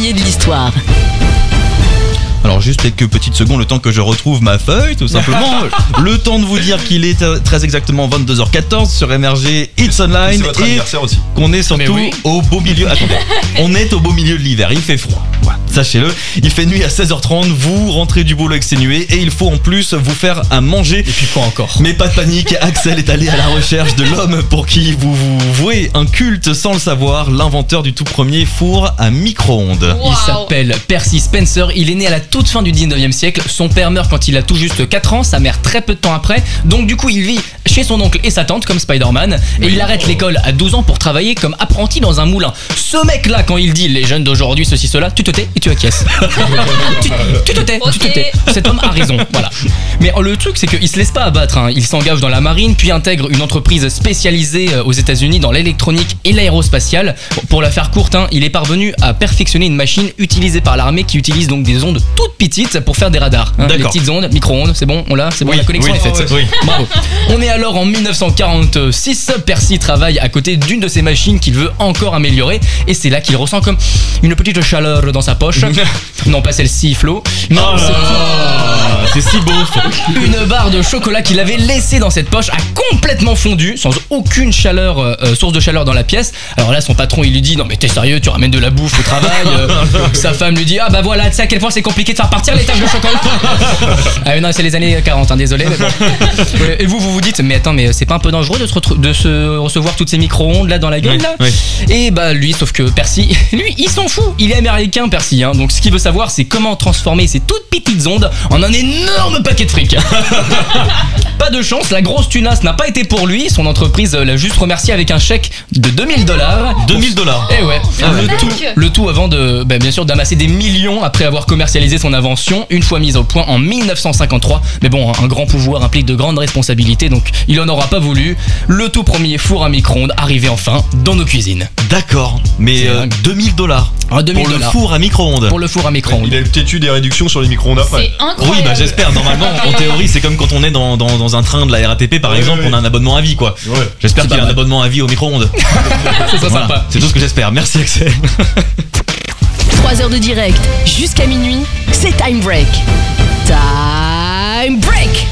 premier de l'histoire. Alors juste quelques petites secondes, le temps que je retrouve ma feuille, tout simplement. le temps de vous dire qu'il est très exactement 22h14 sur MRG It's Online C'est votre et anniversaire aussi. qu'on est surtout oui. au beau milieu. Attendez, on est au beau milieu de l'hiver. Il fait froid. Voilà, Sachez-le, il fait nuit à 16h30. Vous rentrez du boulot exténué et il faut en plus vous faire à manger. Et puis quoi encore? Mais pas de panique, Axel est allé à la recherche de l'homme pour qui vous vous vouez un culte sans le savoir, l'inventeur du tout premier four à micro-ondes. Il s'appelle Percy Spencer, il est né à la toute fin du 19e siècle, son père meurt quand il a tout juste 4 ans, sa mère très peu de temps après, donc du coup il vit chez son oncle et sa tante comme Spider-Man, et il arrête l'école à 12 ans pour travailler comme apprenti dans un moulin. Ce mec là quand il dit les jeunes d'aujourd'hui ceci cela, tu te tais et tu acquiesces. tu, tu te tais, tu te tais. Cet homme a raison, voilà. Mais euh, le truc c'est qu'il se laisse pas abattre, hein. il s'engage dans la marine, puis intègre une entreprise spécialisée euh, aux États-Unis dans l'électronique et l'aérospatiale. Pour la faire courte, hein, il est parvenu à perfectionner une machine utilisée par l'armée qui utilise donc des ondes toutes petites pour faire des radars. hein. Les petites ondes, micro-ondes, c'est bon, on l'a, c'est bon, Oui, la connexion oui, est faite. oui. Bravo. On est alors en 1946. Percy travaille à côté d'une de ces machines qu'il veut encore améliorer. Et c'est là qu'il ressent comme une petite chaleur dans sa poche. Non, pas celle-ci, Flo. Non, Oh c'est si beau. une barre de chocolat qu'il avait laissée dans cette poche a complètement fondu sans aucune chaleur, euh, euh, source de chaleur dans la pièce. Alors là, son patron, il lui dit Non, mais t'es sérieux, tu ramènes de la bouffe au travail. Euh, sa femme lui dit Ah, bah voilà, tu sais à quel point c'est compliqué de faire partir les taches de chocolat. ah, mais non, c'est les années 40, hein, désolé. Mais bon. Et vous, vous vous dites Mais attends, mais c'est pas un peu dangereux de se, de se recevoir toutes ces micro-ondes là dans la gueule Oui, là oui. Et bah lui, sauf que Percy, lui, il s'en fout. Il est américain, Percy. Hein, donc ce qu'il veut savoir, c'est comment transformer ces toutes petites ondes en un énorme paquet de fric. Pas de chance, la grosse tunasse n'a pas été pour lui. Son entreprise l'a juste remercié avec un chèque de 2000 dollars. 2000 dollars. Et ouais, Ah le, tout, le tout avant de, bah, bien sûr, d'amasser des millions après avoir commercialisé son invention, une fois mise au point en 1953. Mais bon, un grand pouvoir implique de grandes responsabilités, donc il en aura pas voulu. Le tout premier four à micro-ondes arrivé enfin dans nos cuisines. D'accord, mais euh, dingue. 2000 dollars Ah, 2000 pour le four à micro-ondes. Pour le four à micro-ondes. Il a peut-être eu des réductions sur les micro-ondes après. C'est incroyable. Oui, bah j'espère. Normalement, en théorie, c'est comme quand on est dans, dans, dans un train de la RATP par Ouais, exemple, ouais, on a un abonnement à vie quoi. Ouais. J'espère qu'il y a un abonnement à vie au micro-ondes. C'est ça Voilà. sympa. C'est tout ce que j'espère. Merci Axel. 3 heures de direct jusqu'à minuit, c'est Time Break. Time Break